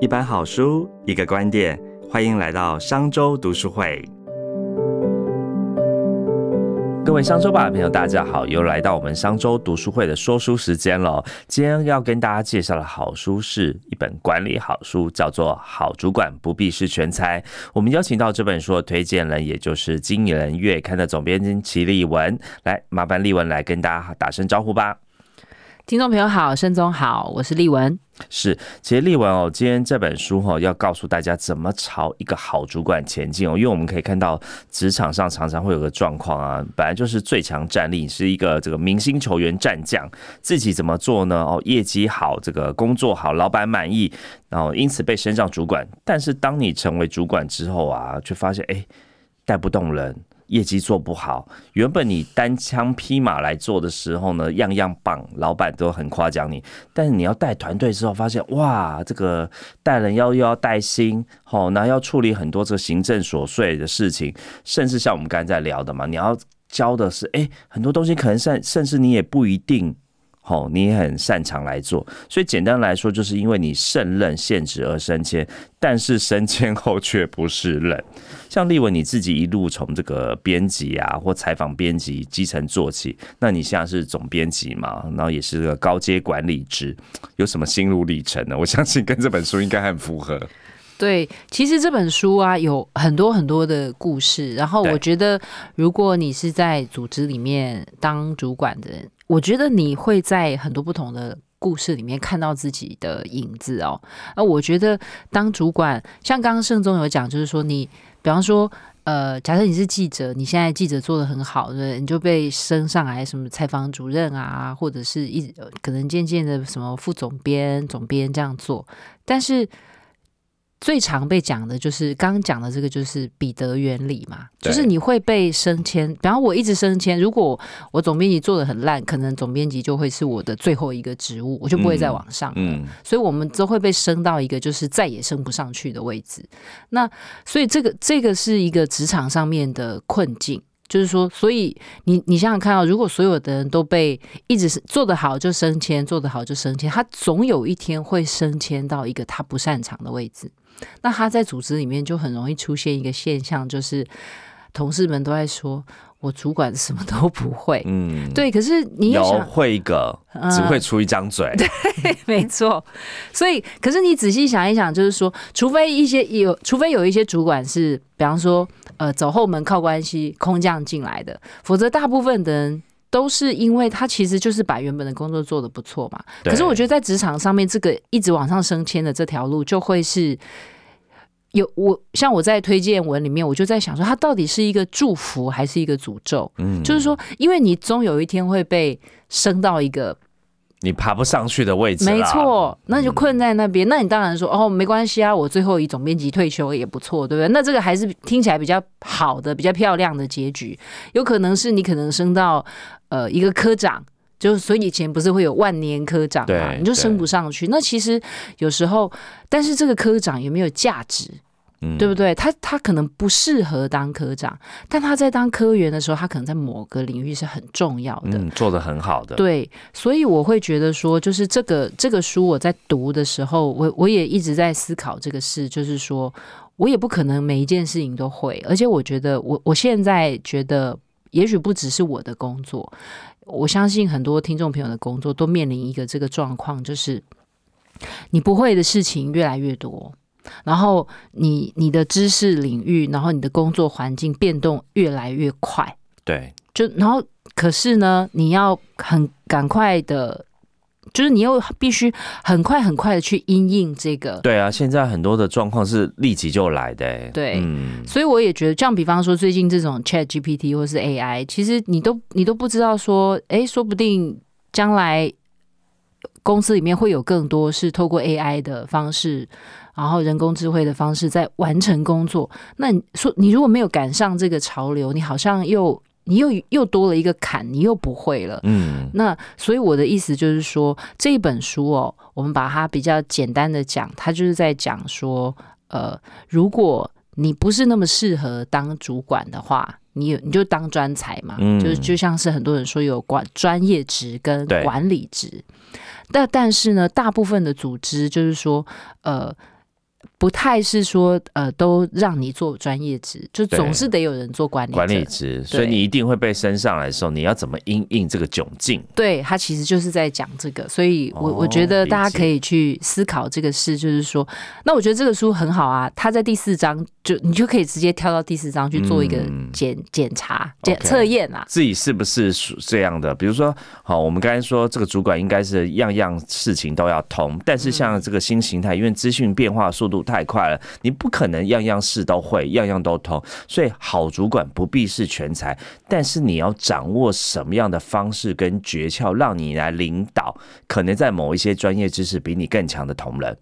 一本好书，一个观点，欢迎来到商周读书会。各位商周吧朋友，大家好，又来到我们商周读书会的说书时间了。今天要跟大家介绍的好书是一本管理好书，叫做《好主管不必是全才》。我们邀请到这本书的推荐人，也就是《经理人月刊》的总编辑齐立文，来麻烦立文来跟大家打声招呼吧。听众朋友好，盛总好，我是立文。是，其实立文哦，今天这本书哈，要告诉大家怎么朝一个好主管前进哦。因为我们可以看到职场上常常会有个状况啊，本来就是最强战力，是一个这个明星球员战将，自己怎么做呢？哦，业绩好，这个工作好，老板满意，然后因此被升上主管。但是当你成为主管之后啊，却发现哎，带不动人。业绩做不好，原本你单枪匹马来做的时候呢，样样棒，老板都很夸奖你。但是你要带团队之后，发现哇，这个带人要又要带薪，好，那要处理很多这个行政琐碎的事情，甚至像我们刚才在聊的嘛，你要教的是，哎，很多东西可能甚甚至你也不一定。哦，你也很擅长来做，所以简单来说，就是因为你胜任现职而升迁，但是升迁后却不是任。像立文你自己一路从这个编辑啊或采访编辑基层做起，那你现在是总编辑嘛，然后也是个高阶管理职，有什么心路历程呢？我相信跟这本书应该很符合。对，其实这本书啊有很多很多的故事，然后我觉得如果你是在组织里面当主管的人。我觉得你会在很多不同的故事里面看到自己的影子哦。那我觉得当主管，像刚刚盛中有讲，就是说你，比方说，呃，假设你是记者，你现在记者做的很好，对，你就被升上来什么采访主任啊，或者是一可能渐渐的什么副总编、总编这样做，但是。最常被讲的就是刚刚讲的这个，就是彼得原理嘛，就是你会被升迁。比方我一直升迁，如果我总编辑做的很烂，可能总编辑就会是我的最后一个职务，我就不会再往上了。所以，我们都会被升到一个就是再也升不上去的位置。那所以这个这个是一个职场上面的困境，就是说，所以你你想想看啊，如果所有的人都被一直是做得好就升迁，做得好就升迁，他总有一天会升迁到一个他不擅长的位置。那他在组织里面就很容易出现一个现象，就是同事们都在说我主管什么都不会。嗯，对。可是你有会一个，只会出一张嘴。对，没错。所以，可是你仔细想一想，就是说，除非一些有，除非有一些主管是，比方说，呃，走后门靠关系空降进来的，否则大部分的人。都是因为他其实就是把原本的工作做得不错嘛。可是我觉得在职场上面，这个一直往上升迁的这条路，就会是有我像我在推荐文里面，我就在想说，它到底是一个祝福还是一个诅咒？嗯，就是说，因为你终有一天会被升到一个。你爬不上去的位置，没错，那就困在那边。那你当然说哦，没关系啊，我最后以总编辑退休也不错，对不对？那这个还是听起来比较好的、比较漂亮的结局。有可能是你可能升到呃一个科长，就是所以以前不是会有万年科长嘛？你就升不上去。那其实有时候，但是这个科长有没有价值？对不对？他他可能不适合当科长，但他在当科员的时候，他可能在某个领域是很重要的，做的很好的。对，所以我会觉得说，就是这个这个书我在读的时候，我我也一直在思考这个事，就是说我也不可能每一件事情都会，而且我觉得我我现在觉得，也许不只是我的工作，我相信很多听众朋友的工作都面临一个这个状况，就是你不会的事情越来越多。然后你你的知识领域，然后你的工作环境变动越来越快，对，就然后可是呢，你要很赶快的，就是你又必须很快很快的去应应这个。对啊，现在很多的状况是立即就来的，对，所以我也觉得，像比方说最近这种 Chat GPT 或是 AI，其实你都你都不知道说，哎，说不定将来公司里面会有更多是透过 AI 的方式。然后人工智慧的方式在完成工作，那你说你如果没有赶上这个潮流，你好像又你又又多了一个坎，你又不会了。嗯，那所以我的意思就是说，这一本书哦，我们把它比较简单的讲，它就是在讲说，呃，如果你不是那么适合当主管的话，你你就当专才嘛，就是就像是很多人说有管专业职跟管理职，但但是呢，大部分的组织就是说，呃。不太是说呃都让你做专业职，就总是得有人做管理管理职，所以你一定会被升上来的时候，你要怎么应应这个窘境？对他其实就是在讲这个，所以我我觉得大家可以去思考这个事，就是说，那我觉得这个书很好啊，他在第四章就你就可以直接跳到第四章去做一个检检查检测验啊，自己是不是这样的？比如说，好，我们刚才说这个主管应该是样样事情都要通，但是像这个新形态，因为资讯变化速度太快了，你不可能样样事都会，样样都通。所以好主管不必是全才，但是你要掌握什么样的方式跟诀窍，让你来领导可能在某一些专业知识比你更强的同仁。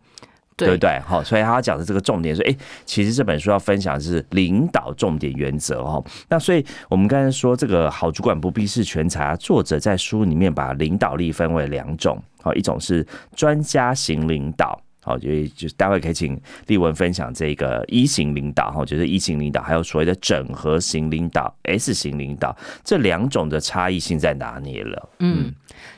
对不对？好，所以他讲的这个重点是，哎，其实这本书要分享的是领导重点原则哦。那所以我们刚才说，这个好主管不必是全才啊。作者在书里面把领导力分为两种，好，一种是专家型领导。好，就就待会可以请立文分享这个一型领导哈，就是一型领导，还有所谓的整合型领导 S 型领导这两种的差异性在哪里了？嗯，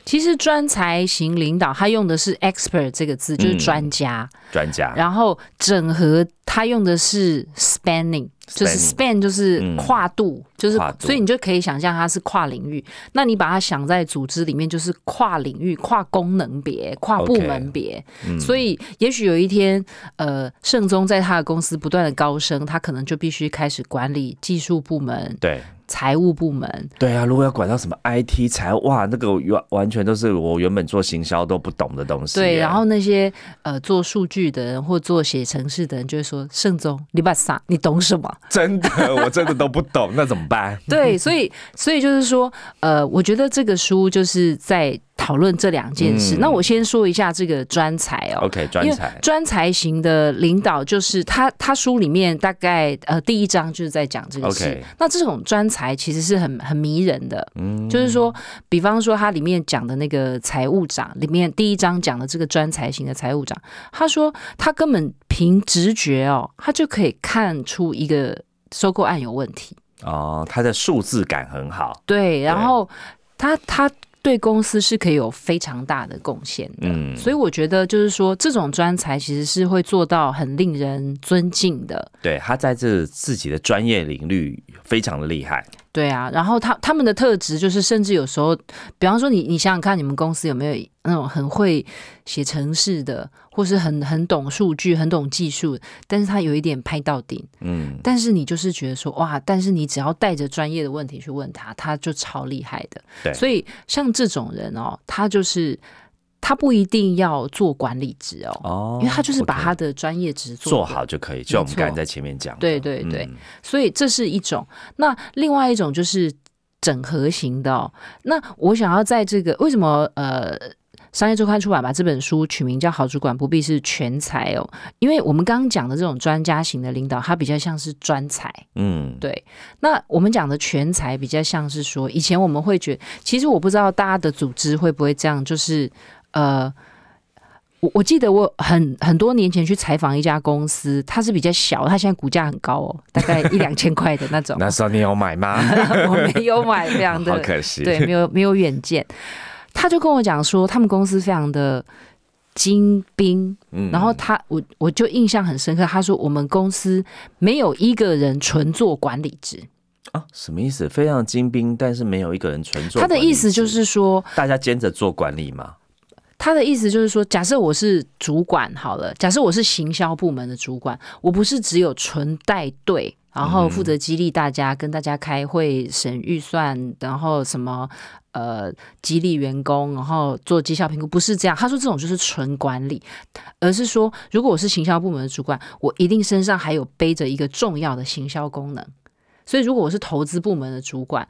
其实专才型领导他用的是 expert 这个字，就是专家，专家。然后整合他用的是 spanning。就是 span 就是跨度，就是所以你就可以想象它是跨领域。那你把它想在组织里面，就是跨领域、跨功能别、跨部门别。所以也许有一天，呃，盛宗在他的公司不断的高升，他可能就必须开始管理技术部门。对。财务部门对啊，如果要管到什么 IT 财哇，那个完完全都是我原本做行销都不懂的东西。对，然后那些呃做数据的人或做写程式的人就会说：“盛总，你把啥？你懂什么？”真的，我真的都不懂，那怎么办？对，所以所以就是说，呃，我觉得这个书就是在。讨论这两件事，那我先说一下这个专才哦。OK，专才，专才型的领导就是他，他书里面大概呃第一章就是在讲这个事。那这种专才其实是很很迷人的，嗯，就是说，比方说他里面讲的那个财务长，里面第一章讲的这个专才型的财务长，他说他根本凭直觉哦，他就可以看出一个收购案有问题哦，他的数字感很好。对，然后他他。对公司是可以有非常大的贡献的，嗯，所以我觉得就是说，这种专才其实是会做到很令人尊敬的。对他在这自己的专业领域非常的厉害。对啊，然后他他们的特质就是，甚至有时候，比方说你你想想看，你们公司有没有那种很会写程式的，或是很很懂数据、很懂技术，但是他有一点拍到顶，嗯，但是你就是觉得说哇，但是你只要带着专业的问题去问他，他就超厉害的。对，所以像这种人哦，他就是。他不一定要做管理职哦，因为他就是把他的专业职做好就可以。就我们刚才在前面讲，对对对，所以这是一种。那另外一种就是整合型的。那我想要在这个为什么呃，商业周刊出版把这本书取名叫《好主管不必是全才》哦，因为我们刚刚讲的这种专家型的领导，他比较像是专才。嗯，对。那我们讲的全才比较像是说，以前我们会觉得，其实我不知道大家的组织会不会这样，就是。呃，我我记得我很很多年前去采访一家公司，它是比较小，它现在股价很高哦，大概一两千块的那种。那时候你有买吗？我没有买，非常的好可惜。对，没有没有远见。他就跟我讲说，他们公司非常的精兵，然后他我我就印象很深刻。他说，我们公司没有一个人纯做管理职。啊，什么意思？非常精兵，但是没有一个人纯做。他的意思就是说，大家兼着做管理嘛。他的意思就是说，假设我是主管好了，假设我是行销部门的主管，我不是只有纯带队，然后负责激励大家，跟大家开会审预算，然后什么呃激励员工，然后做绩效评估，不是这样。他说这种就是纯管理，而是说，如果我是行销部门的主管，我一定身上还有背着一个重要的行销功能。所以，如果我是投资部门的主管，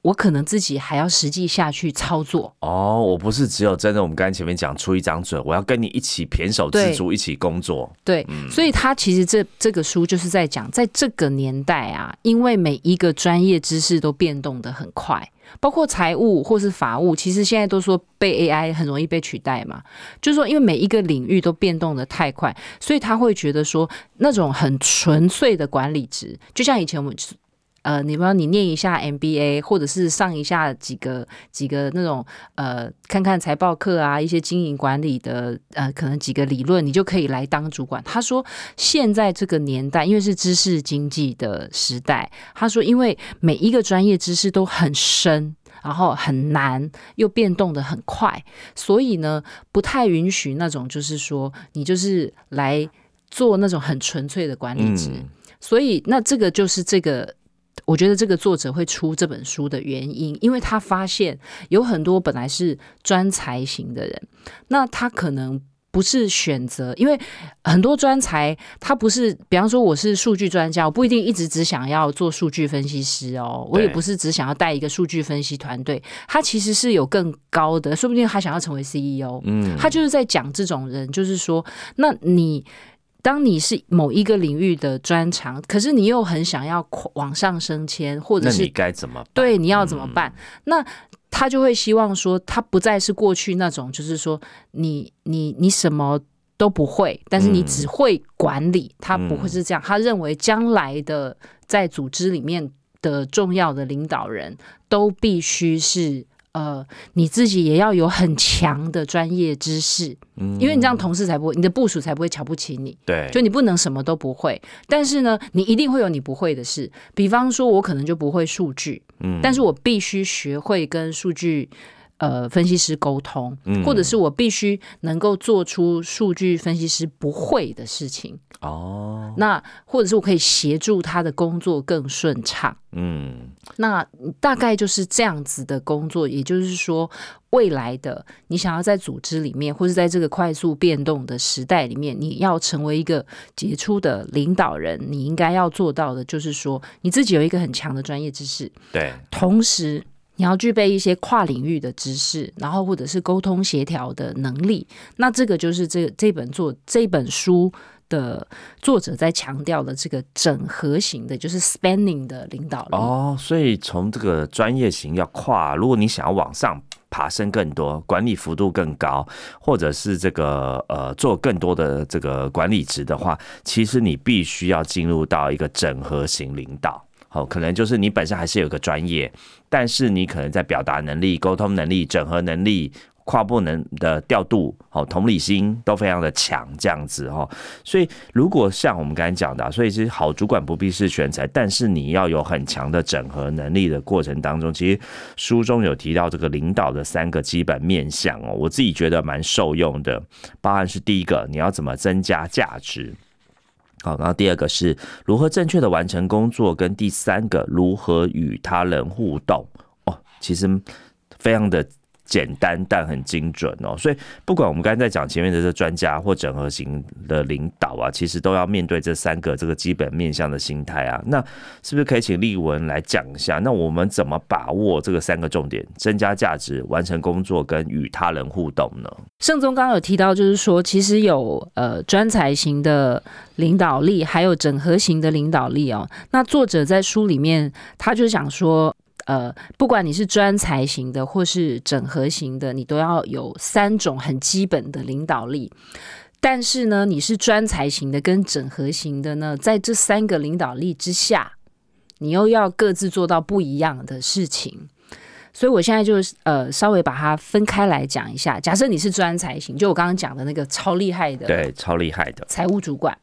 我可能自己还要实际下去操作。哦，我不是只有真的，我们刚才前面讲出一张嘴，我要跟你一起胼手胝足一起工作。对，所以他其实这这个书就是在讲，在这个年代啊，因为每一个专业知识都变动的很快，包括财务或是法务，其实现在都说被 AI 很容易被取代嘛。就是说，因为每一个领域都变动的太快，所以他会觉得说，那种很纯粹的管理职，就像以前我们。呃，你不要你念一下 MBA，或者是上一下几个几个那种呃，看看财报课啊，一些经营管理的呃，可能几个理论，你就可以来当主管。他说，现在这个年代，因为是知识经济的时代，他说，因为每一个专业知识都很深。然后很难又变动的很快，所以呢，不太允许那种就是说你就是来做那种很纯粹的管理职。所以那这个就是这个，我觉得这个作者会出这本书的原因，因为他发现有很多本来是专才型的人，那他可能。不是选择，因为很多专才他不是，比方说我是数据专家，我不一定一直只想要做数据分析师哦，我也不是只想要带一个数据分析团队，他其实是有更高的，说不定他想要成为 CEO，嗯，他就是在讲这种人，就是说，那你当你是某一个领域的专长，可是你又很想要往上升迁，或者是你该怎么对，你要怎么办？那他就会希望说，他不再是过去那种，就是说，你你你什么都不会，但是你只会管理，他不会是这样。他认为将来的在组织里面的重要的领导人都必须是。呃，你自己也要有很强的专业知识，嗯，因为你这样同事才不会，你的部署才不会瞧不起你。对，就你不能什么都不会，但是呢，你一定会有你不会的事。比方说，我可能就不会数据，嗯，但是我必须学会跟数据。呃，分析师沟通，或者是我必须能够做出数据分析师不会的事情哦。那或者是我可以协助他的工作更顺畅。嗯，那大概就是这样子的工作。也就是说，未来的你想要在组织里面，或是在这个快速变动的时代里面，你要成为一个杰出的领导人，你应该要做到的就是说，你自己有一个很强的专业知识，对，同时。你要具备一些跨领域的知识，然后或者是沟通协调的能力。那这个就是这这本作这本书的作者在强调的这个整合型的，就是 spanning 的领导力。哦，所以从这个专业型要跨，如果你想要往上爬升更多，管理幅度更高，或者是这个呃做更多的这个管理职的话，其实你必须要进入到一个整合型领导。哦，可能就是你本身还是有个专业，但是你可能在表达能力、沟通能力、整合能力、跨部门的调度、哦同理心都非常的强，这样子哈。所以如果像我们刚才讲的，所以其实好主管不必是全才，但是你要有很强的整合能力的过程当中，其实书中有提到这个领导的三个基本面向哦，我自己觉得蛮受用的。包含是第一个，你要怎么增加价值。好，然后第二个是如何正确的完成工作，跟第三个如何与他人互动哦，其实非常的。简单但很精准哦，所以不管我们刚才在讲前面的这专家或整合型的领导啊，其实都要面对这三个这个基本面向的心态啊。那是不是可以请立文来讲一下？那我们怎么把握这个三个重点：增加价值、完成工作跟与他人互动呢？盛宗刚有提到，就是说其实有呃专才型的领导力，还有整合型的领导力哦。那作者在书里面他就想说。呃，不管你是专才型的或是整合型的，你都要有三种很基本的领导力。但是呢，你是专才型的跟整合型的呢，在这三个领导力之下，你又要各自做到不一样的事情。所以我现在就呃稍微把它分开来讲一下。假设你是专才型，就我刚刚讲的那个超厉害的，对，超厉害的财务主管，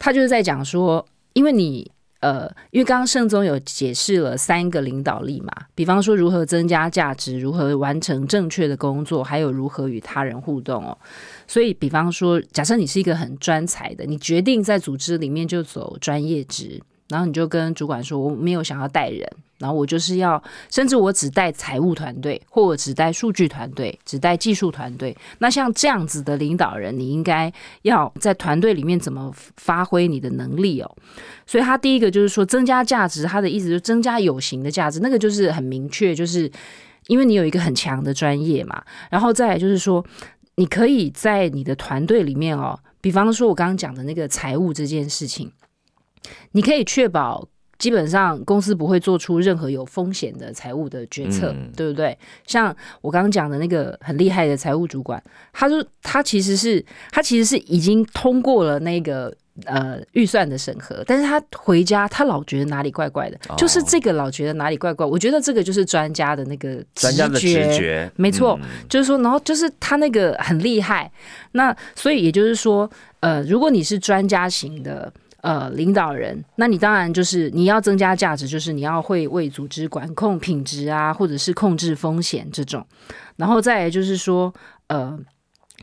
他就是在讲说，因为你。呃，因为刚刚盛总有解释了三个领导力嘛，比方说如何增加价值，如何完成正确的工作，还有如何与他人互动哦。所以，比方说，假设你是一个很专才的，你决定在组织里面就走专业职。然后你就跟主管说，我没有想要带人，然后我就是要，甚至我只带财务团队，或者只带数据团队，只带技术团队。那像这样子的领导人，你应该要在团队里面怎么发挥你的能力哦？所以他第一个就是说增加价值，他的意思就是增加有形的价值，那个就是很明确，就是因为你有一个很强的专业嘛。然后再来就是说，你可以在你的团队里面哦，比方说我刚刚讲的那个财务这件事情。你可以确保，基本上公司不会做出任何有风险的财务的决策，对不对？像我刚刚讲的那个很厉害的财务主管，他说他其实是他其实是已经通过了那个呃预算的审核，但是他回家他老觉得哪里怪怪的，就是这个老觉得哪里怪怪。我觉得这个就是专家的那个专家的直觉，没错，就是说，然后就是他那个很厉害。那所以也就是说，呃，如果你是专家型的。呃，领导人，那你当然就是你要增加价值，就是你要会为组织管控品质啊，或者是控制风险这种。然后再来就是说，呃，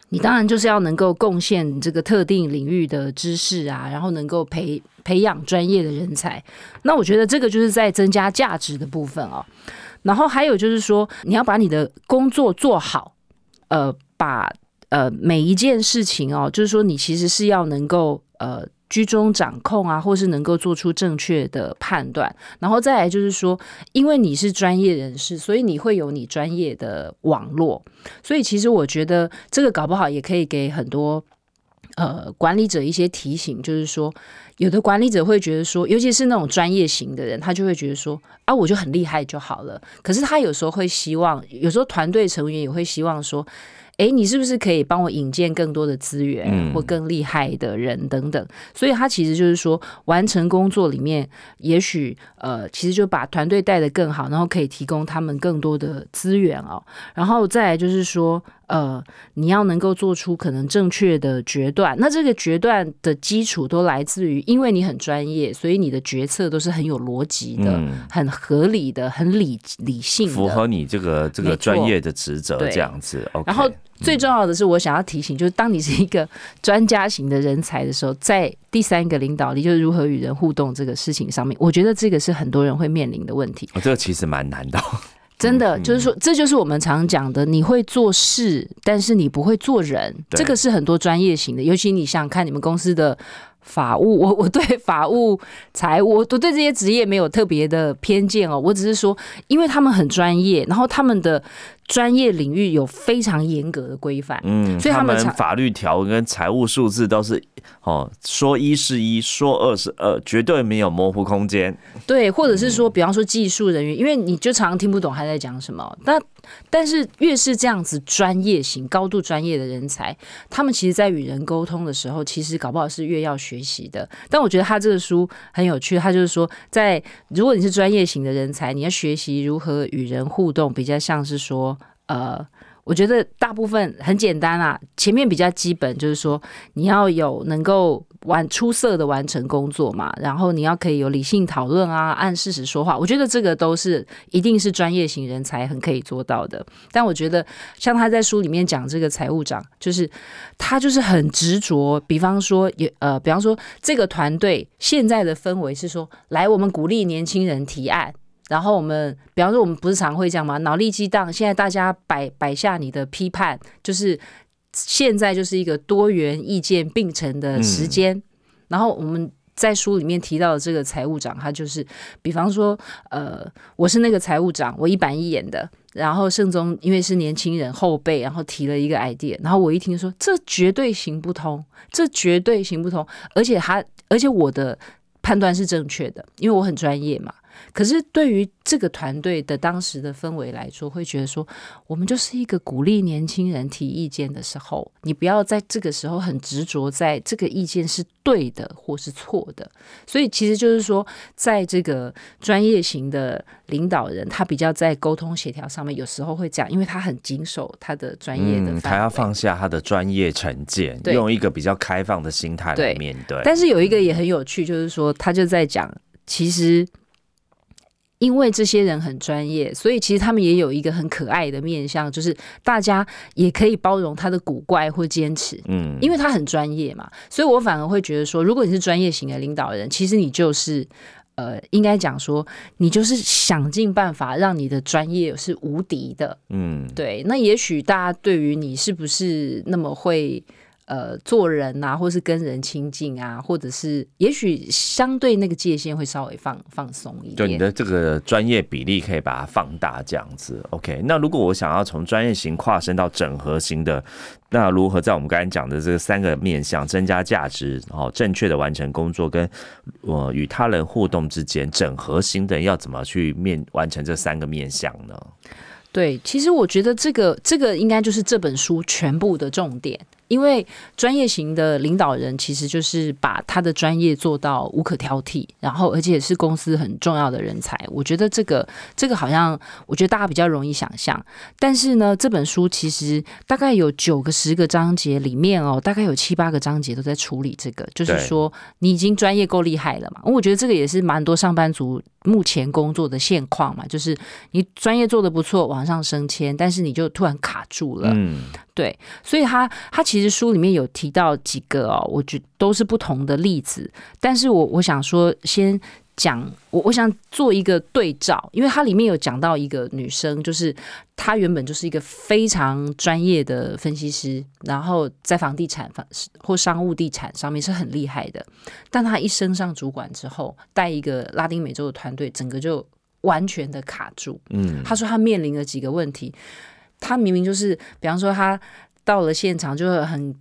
你当然就是要能够贡献这个特定领域的知识啊，然后能够培培养专业的人才。那我觉得这个就是在增加价值的部分哦。然后还有就是说，你要把你的工作做好，呃，把呃每一件事情哦，就是说你其实是要能够呃。居中掌控啊，或是能够做出正确的判断，然后再来就是说，因为你是专业人士，所以你会有你专业的网络，所以其实我觉得这个搞不好也可以给很多呃管理者一些提醒，就是说，有的管理者会觉得说，尤其是那种专业型的人，他就会觉得说，啊，我就很厉害就好了。可是他有时候会希望，有时候团队成员也会希望说。哎，你是不是可以帮我引荐更多的资源或更厉害的人等等？所以他其实就是说，完成工作里面，也许呃，其实就把团队带得更好，然后可以提供他们更多的资源哦。然后再来就是说。呃，你要能够做出可能正确的决断，那这个决断的基础都来自于，因为你很专业，所以你的决策都是很有逻辑的、很合理的、很理理性，符合你这个这个专业的职责这样子。然后最重要的是，我想要提醒，就是当你是一个专家型的人才的时候，在第三个领导力，就是如何与人互动这个事情上面，我觉得这个是很多人会面临的问题。这个其实蛮难的。真的就是说，这就是我们常讲的，你会做事，但是你不会做人。这个是很多专业型的，尤其你想想看，你们公司的法务，我我对法务、财务，我对这些职业没有特别的偏见哦。我只是说，因为他们很专业，然后他们的。专业领域有非常严格的规范，嗯，所以他们法律条文跟财务数字都是哦，说一是一，说二是二，绝对没有模糊空间。对，或者是说，比方说技术人员，因为你就常常听不懂他在讲什么。那但是越是这样子专业型、高度专业的人才，他们其实在与人沟通的时候，其实搞不好是越要学习的。但我觉得他这个书很有趣，他就是说，在如果你是专业型的人才，你要学习如何与人互动，比较像是说。呃，我觉得大部分很简单啊，前面比较基本，就是说你要有能够完出色的完成工作嘛，然后你要可以有理性讨论啊，按事实说话。我觉得这个都是一定是专业型人才很可以做到的。但我觉得像他在书里面讲这个财务长，就是他就是很执着。比方说，也呃，比方说这个团队现在的氛围是说，来我们鼓励年轻人提案。然后我们，比方说，我们不是常会这样吗？脑力激荡，现在大家摆摆下你的批判，就是现在就是一个多元意见并存的时间。然后我们在书里面提到的这个财务长，他就是，比方说，呃，我是那个财务长，我一板一眼的。然后盛宗因为是年轻人后辈，然后提了一个 idea，然后我一听说这绝对行不通，这绝对行不通，而且他，而且我的判断是正确的，因为我很专业嘛。可是对于这个团队的当时的氛围来说，会觉得说，我们就是一个鼓励年轻人提意见的时候，你不要在这个时候很执着在这个意见是对的或是错的。所以其实就是说，在这个专业型的领导人，他比较在沟通协调上面，有时候会讲，因为他很谨守他的专业的，他要放下他的专业成见，用一个比较开放的心态来面对。但是有一个也很有趣，就是说他就在讲，其实。因为这些人很专业，所以其实他们也有一个很可爱的面相，就是大家也可以包容他的古怪或坚持。嗯，因为他很专业嘛，所以我反而会觉得说，如果你是专业型的领导人，其实你就是呃，应该讲说，你就是想尽办法让你的专业是无敌的。嗯，对。那也许大家对于你是不是那么会？呃，做人啊，或是跟人亲近啊，或者是也许相对那个界限会稍微放放松一点。就你的这个专业比例可以把它放大，这样子。OK，那如果我想要从专业型跨升到整合型的，那如何在我们刚才讲的这三个面向增加价值，然后正确的完成工作，跟我与他人互动之间整合型的要怎么去面完成这三个面向呢？对，其实我觉得这个这个应该就是这本书全部的重点。因为专业型的领导人其实就是把他的专业做到无可挑剔，然后而且是公司很重要的人才。我觉得这个这个好像，我觉得大家比较容易想象。但是呢，这本书其实大概有九个、十个章节里面哦，大概有七八个章节都在处理这个，就是说你已经专业够厉害了嘛。我觉得这个也是蛮多上班族目前工作的现况嘛，就是你专业做的不错，往上升迁，但是你就突然卡住了。嗯。对，所以他他其实书里面有提到几个哦，我觉都是不同的例子，但是我我想说先讲我我想做一个对照，因为它里面有讲到一个女生，就是她原本就是一个非常专业的分析师，然后在房地产房或商务地产上面是很厉害的，但她一升上主管之后，带一个拉丁美洲的团队，整个就完全的卡住。嗯，她说她面临了几个问题。她明明就是，比方说他到了现场就很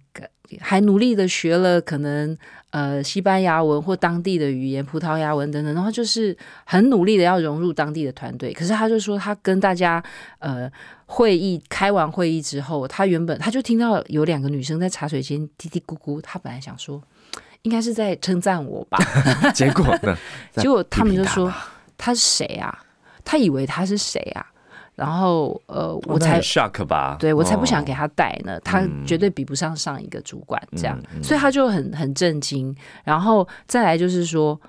还努力的学了可能呃西班牙文或当地的语言葡萄牙文等等，然后就是很努力的要融入当地的团队。可是他就说他跟大家呃会议开完会议之后，他原本他就听到有两个女生在茶水间嘀嘀咕咕，他本来想说应该是在称赞我吧，结果呢？结果他们就说他是谁啊？他以为他是谁啊？然后，呃，我才 shock 吧，对我才不想给他带呢。他绝对比不上上一个主管这样，所以他就很很震惊。然后再来就是说，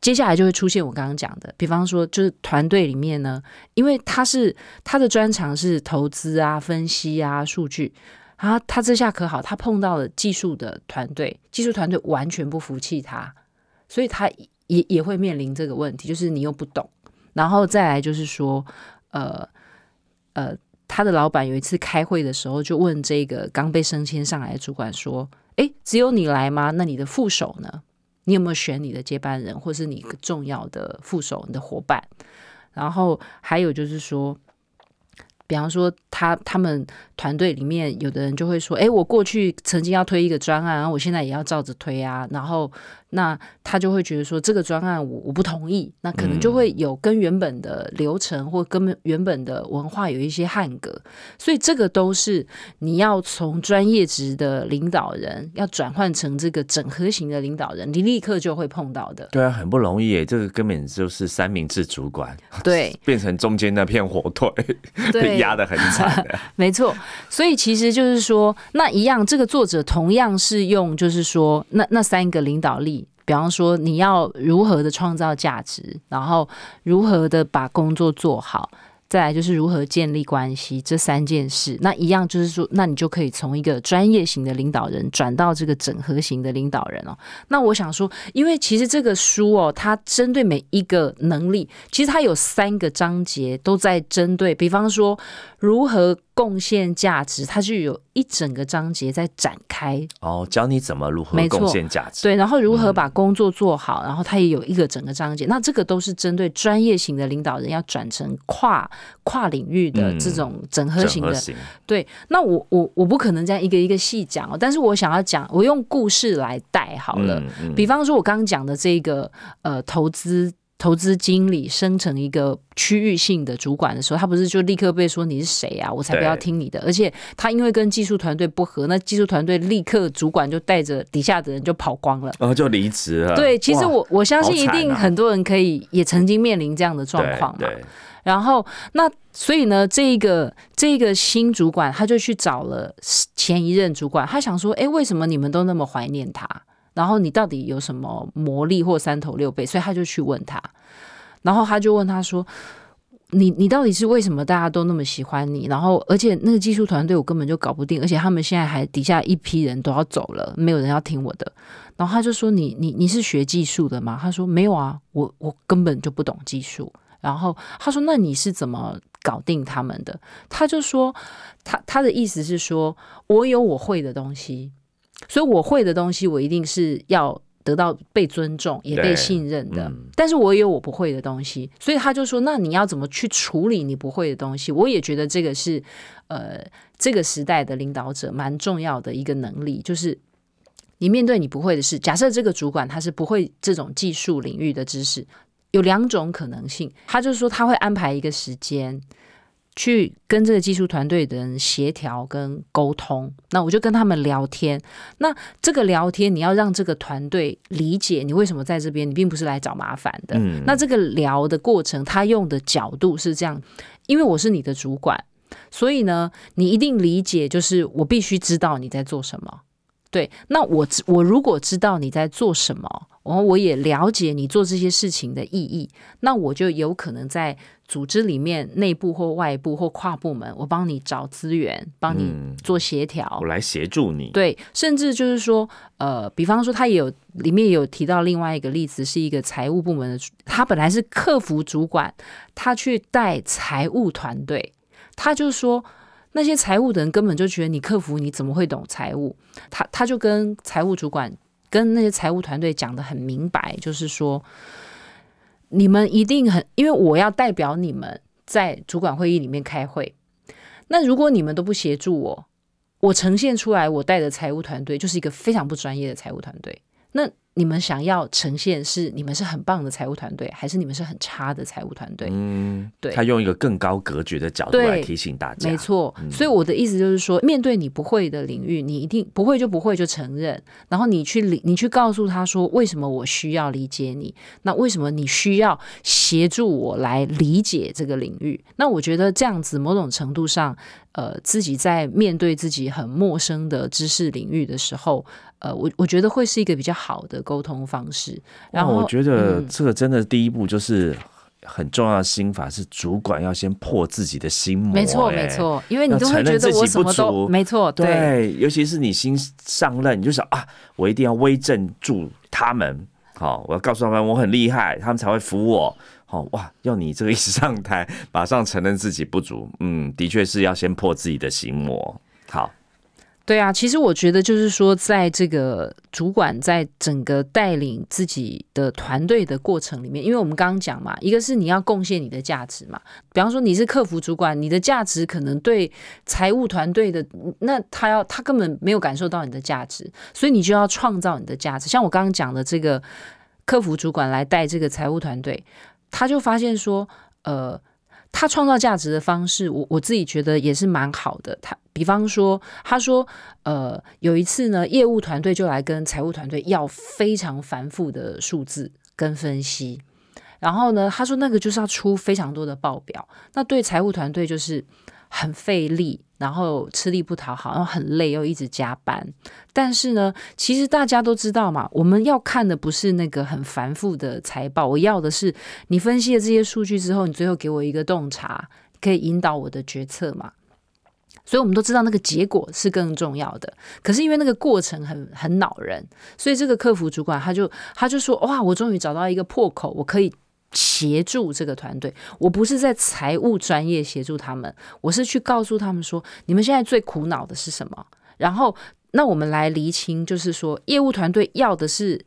接下来就会出现我刚刚讲的，比方说，就是团队里面呢，因为他是他的专长是投资啊、分析啊、数据啊，他这下可好，他碰到了技术的团队，技术团队完全不服气他，所以他也也会面临这个问题，就是你又不懂。然后再来就是说，呃。呃，他的老板有一次开会的时候，就问这个刚被升迁上来的主管说：“哎，只有你来吗？那你的副手呢？你有没有选你的接班人，或是你重要的副手、你的伙伴？然后还有就是说。”比方说，他他们团队里面有的人就会说：“哎，我过去曾经要推一个专案，然后我现在也要照着推啊。”然后那他就会觉得说：“这个专案我我不同意。”那可能就会有跟原本的流程或跟原本的文化有一些汉格。所以这个都是你要从专业职的领导人要转换成这个整合型的领导人，你立刻就会碰到的。对啊，很不容易耶！这个根本就是三明治主管，对，变成中间那片火腿，被。压的很惨，没错。所以其实就是说，那一样，这个作者同样是用，就是说，那那三个领导力，比方说，你要如何的创造价值，然后如何的把工作做好。再来就是如何建立关系这三件事，那一样就是说，那你就可以从一个专业型的领导人转到这个整合型的领导人哦。那我想说，因为其实这个书哦，它针对每一个能力，其实它有三个章节都在针对，比方说如何。贡献价值，它就有一整个章节在展开哦，教你怎么如何贡献价值，对，然后如何把工作做好，然后它也有一个整个章节。那这个都是针对专业型的领导人要转成跨跨领域的这种整合型的。对，那我我我不可能这样一个一个细讲哦，但是我想要讲，我用故事来带好了。比方说，我刚刚讲的这个呃投资。投资经理升成一个区域性的主管的时候，他不是就立刻被说你是谁啊？我才不要听你的！而且他因为跟技术团队不合，那技术团队立刻主管就带着底下的人就跑光了，然后就离职了。对，其实我我相信一定很多人可以也曾经面临这样的状况嘛。然后那所以呢，这个这个新主管他就去找了前一任主管，他想说：哎，为什么你们都那么怀念他？然后你到底有什么魔力或三头六臂？所以他就去问他，然后他就问他说：“你你到底是为什么大家都那么喜欢你？然后而且那个技术团队我根本就搞不定，而且他们现在还底下一批人都要走了，没有人要听我的。”然后他就说：“你你你是学技术的吗？”他说：“没有啊，我我根本就不懂技术。”然后他说：“那你是怎么搞定他们的？”他就说：“他他的意思是说我有我会的东西。”所以我会的东西，我一定是要得到被尊重、也被信任的。但是我也有我不会的东西，所以他就说：“那你要怎么去处理你不会的东西？”我也觉得这个是呃，这个时代的领导者蛮重要的一个能力，就是你面对你不会的事。假设这个主管他是不会这种技术领域的知识，有两种可能性。他就是说他会安排一个时间。去跟这个技术团队的人协调跟沟通，那我就跟他们聊天。那这个聊天，你要让这个团队理解你为什么在这边，你并不是来找麻烦的。那这个聊的过程，他用的角度是这样，因为我是你的主管，所以呢，你一定理解，就是我必须知道你在做什么。对，那我我如果知道你在做什么，然后我也了解你做这些事情的意义，那我就有可能在组织里面内部或外部或跨部门，我帮你找资源，帮你做协调，我来协助你。对，甚至就是说，呃，比方说他也有里面有提到另外一个例子，是一个财务部门的，他本来是客服主管，他去带财务团队，他就说。那些财务的人根本就觉得你客服你怎么会懂财务？他他就跟财务主管跟那些财务团队讲的很明白，就是说你们一定很，因为我要代表你们在主管会议里面开会。那如果你们都不协助我，我呈现出来我带的财务团队就是一个非常不专业的财务团队。那你们想要呈现是你们是很棒的财务团队，还是你们是很差的财务团队？嗯，对。他用一个更高格局的角度来提醒大家，没错。所以我的意思就是说，面对你不会的领域，你一定不会就不会就承认，然后你去理，你去告诉他说，为什么我需要理解你？那为什么你需要协助我来理解这个领域？那我觉得这样子某种程度上，呃，自己在面对自己很陌生的知识领域的时候。呃，我我觉得会是一个比较好的沟通方式。然后我觉得这个真的第一步就是很重要的心法是主管要先破自己的心魔。没错，没错，因为你都会觉得我什么都没错。对，尤其是你新上任，你就想啊，我一定要威震住他们。好，我要告诉他们我很厉害，他们才会服我。好哇，要你这个一上台，马上承认自己不足。嗯，的确是要先破自己的心魔。好。对啊，其实我觉得就是说，在这个主管在整个带领自己的团队的过程里面，因为我们刚刚讲嘛，一个是你要贡献你的价值嘛，比方说你是客服主管，你的价值可能对财务团队的那他要他根本没有感受到你的价值，所以你就要创造你的价值。像我刚刚讲的这个客服主管来带这个财务团队，他就发现说，呃。他创造价值的方式，我我自己觉得也是蛮好的。他比方说，他说，呃，有一次呢，业务团队就来跟财务团队要非常繁复的数字跟分析，然后呢，他说那个就是要出非常多的报表，那对财务团队就是很费力。然后吃力不讨好，然后很累，又一直加班。但是呢，其实大家都知道嘛，我们要看的不是那个很繁复的财报，我要的是你分析了这些数据之后，你最后给我一个洞察，可以引导我的决策嘛。所以我们都知道那个结果是更重要的。可是因为那个过程很很恼人，所以这个客服主管他就他就说：哇，我终于找到一个破口，我可以。协助这个团队，我不是在财务专业协助他们，我是去告诉他们说，你们现在最苦恼的是什么？然后，那我们来厘清，就是说，业务团队要的是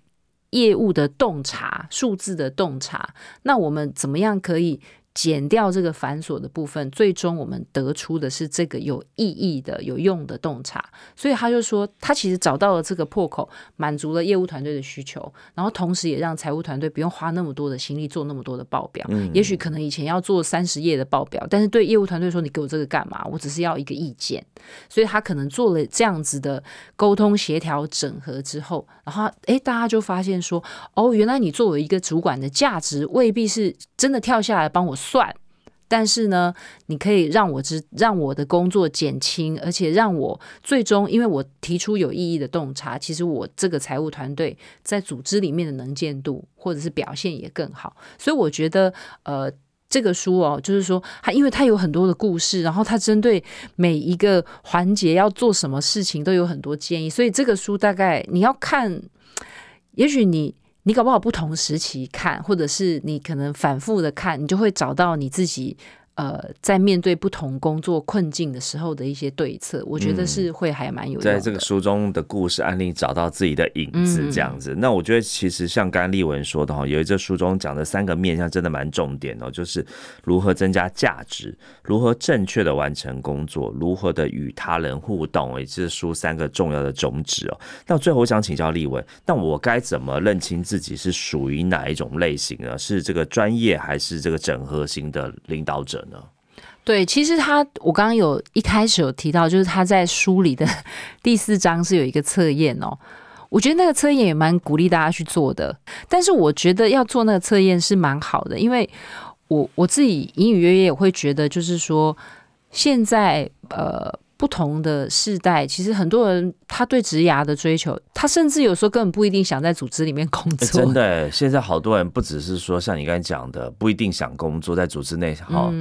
业务的洞察，数字的洞察，那我们怎么样可以？减掉这个繁琐的部分，最终我们得出的是这个有意义的、有用的洞察。所以他就说，他其实找到了这个破口，满足了业务团队的需求，然后同时也让财务团队不用花那么多的心力做那么多的报表。嗯，也许可能以前要做三十页的报表，但是对业务团队说，你给我这个干嘛？我只是要一个意见。所以他可能做了这样子的沟通协调整合之后，然后诶，大家就发现说，哦，原来你作为一个主管的价值未必是真的跳下来帮我。算，但是呢，你可以让我知，让我的工作减轻，而且让我最终，因为我提出有意义的洞察，其实我这个财务团队在组织里面的能见度或者是表现也更好。所以我觉得，呃，这个书哦，就是说，它因为它有很多的故事，然后它针对每一个环节要做什么事情都有很多建议，所以这个书大概你要看，也许你。你搞不好不同时期看，或者是你可能反复的看，你就会找到你自己。呃，在面对不同工作困境的时候的一些对策，我觉得是会还蛮有。在这个书中的故事案例找到自己的影子，这样子。那我觉得其实像刚刚丽文说的哈，有一这书中讲的三个面向真的蛮重点哦，就是如何增加价值，如何正确的完成工作，如何的与他人互动，也是书三个重要的宗旨哦。那最后我想请教丽文，那我该怎么认清自己是属于哪一种类型呢？是这个专业还是这个整合型的领导者？对，其实他我刚刚有一开始有提到，就是他在书里的 第四章是有一个测验哦。我觉得那个测验也蛮鼓励大家去做的，但是我觉得要做那个测验是蛮好的，因为我我自己隐隐约约也会觉得，就是说现在呃。不同的世代，其实很多人他对职涯的追求，他甚至有时候根本不一定想在组织里面工作。真的，现在好多人不只是说像你刚才讲的，不一定想工作在组织内，好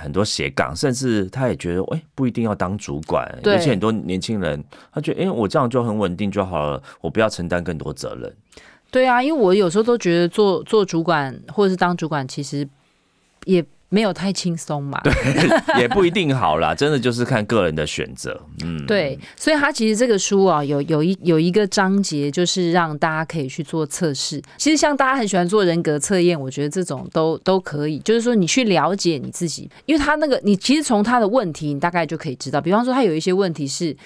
很多斜杠，甚至他也觉得，哎，不一定要当主管。而且很多年轻人，他觉得，哎，我这样就很稳定就好了，我不要承担更多责任。对啊，因为我有时候都觉得做做主管或者是当主管，其实也。没有太轻松嘛？对，也不一定好啦，真的就是看个人的选择。嗯，对，所以他其实这个书啊，有有一有一个章节，就是让大家可以去做测试。其实像大家很喜欢做人格测验，我觉得这种都都可以。就是说，你去了解你自己，因为他那个，你其实从他的问题，你大概就可以知道。比方说，他有一些问题是。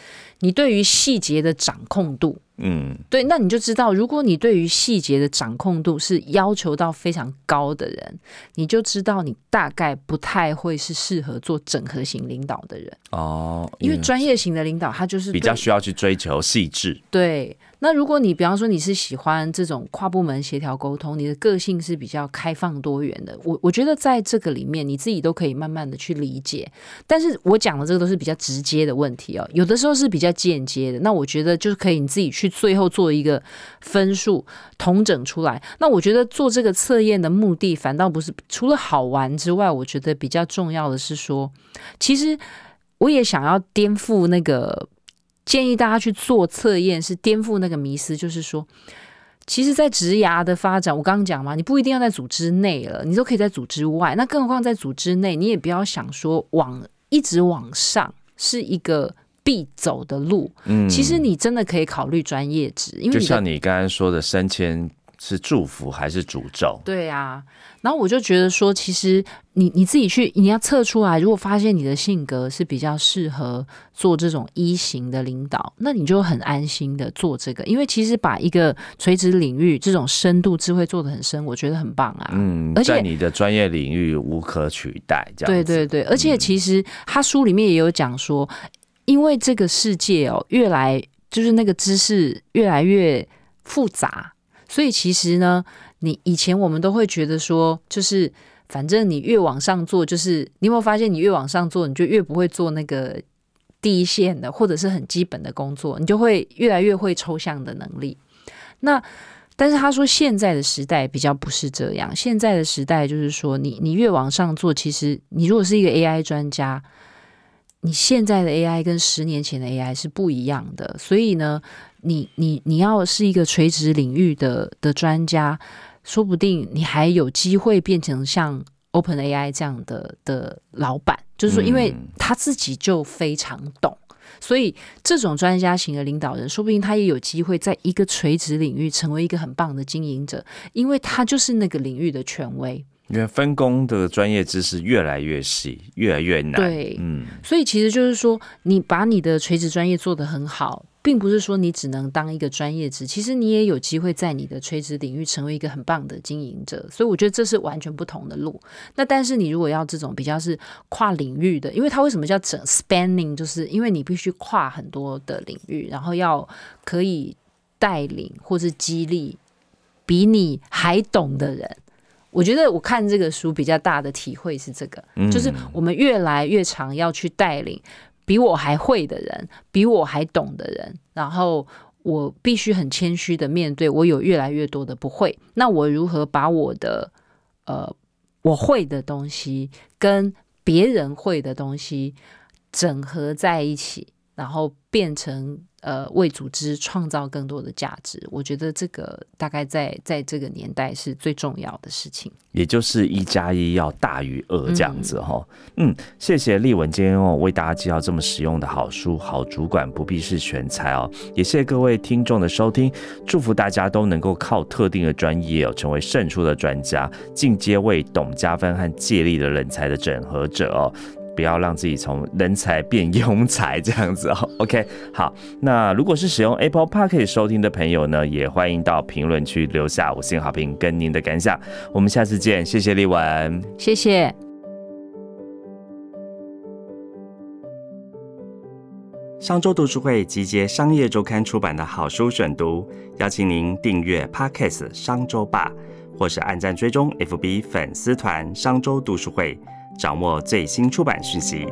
你对于细节的掌控度，嗯，对，那你就知道，如果你对于细节的掌控度是要求到非常高的人，你就知道你大概不太会是适合做整合型领导的人。哦，因为专业型的领导他就是比较需要去追求细致，对。那如果你比方说你是喜欢这种跨部门协调沟通，你的个性是比较开放多元的，我我觉得在这个里面你自己都可以慢慢的去理解。但是我讲的这个都是比较直接的问题哦，有的时候是比较间接的。那我觉得就是可以你自己去最后做一个分数统整出来。那我觉得做这个测验的目的反倒不是除了好玩之外，我觉得比较重要的是说，其实我也想要颠覆那个。建议大家去做测验，是颠覆那个迷思，就是说，其实，在职涯的发展，我刚刚讲嘛，你不一定要在组织内了，你都可以在组织外。那更何况在组织内，你也不要想说往一直往上是一个必走的路。嗯，其实你真的可以考虑专业职，因为就像你刚刚说的升迁。是祝福还是诅咒？对啊，然后我就觉得说，其实你你自己去，你要测出来，如果发现你的性格是比较适合做这种一型的领导，那你就很安心的做这个，因为其实把一个垂直领域这种深度智慧做的很深，我觉得很棒啊。嗯，而且在你的专业领域无可取代，这样对对对，而且其实他书里面也有讲说，因为这个世界哦，越来就是那个知识越来越复杂。所以其实呢，你以前我们都会觉得说，就是反正你越往上做，就是你有没有发现，你越往上做，你就越不会做那个第一线的或者是很基本的工作，你就会越来越会抽象的能力。那但是他说，现在的时代比较不是这样，现在的时代就是说，你你越往上做，其实你如果是一个 AI 专家。你现在的 AI 跟十年前的 AI 是不一样的，所以呢，你你你要是一个垂直领域的的专家，说不定你还有机会变成像 OpenAI 这样的的老板，就是说，因为他自己就非常懂，所以这种专家型的领导人，说不定他也有机会在一个垂直领域成为一个很棒的经营者，因为他就是那个领域的权威。因为分工的专业知识越来越细，越来越难。对，嗯，所以其实就是说，你把你的垂直专业做得很好，并不是说你只能当一个专业职，其实你也有机会在你的垂直领域成为一个很棒的经营者。所以我觉得这是完全不同的路。那但是你如果要这种比较是跨领域的，因为它为什么叫整 spanning，就是因为你必须跨很多的领域，然后要可以带领或是激励比你还懂的人。我觉得我看这个书比较大的体会是这个，就是我们越来越常要去带领比我还会的人，比我还懂的人，然后我必须很谦虚的面对我有越来越多的不会。那我如何把我的呃我会的东西跟别人会的东西整合在一起，然后变成。呃，为组织创造更多的价值，我觉得这个大概在在这个年代是最重要的事情。也就是一加一要大于二这样子哈。嗯，谢谢丽文今天哦为大家介绍这么实用的好书，好主管不必是全才哦。也谢谢各位听众的收听，祝福大家都能够靠特定的专业哦成为胜出的专家，进阶为懂加分和借力的人才的整合者哦。不要让自己从人才变庸才，这样子哦。OK，好。那如果是使用 Apple Podcast 收听的朋友呢，也欢迎到评论区留下五星好评跟您的感想。我们下次见，谢谢丽文，谢谢。商周读书会集结商业周刊出版的好书选读，邀请您订阅 Podcast 商周吧，或是按赞追踪 FB 粉丝团商周读书会。掌握最新出版讯息。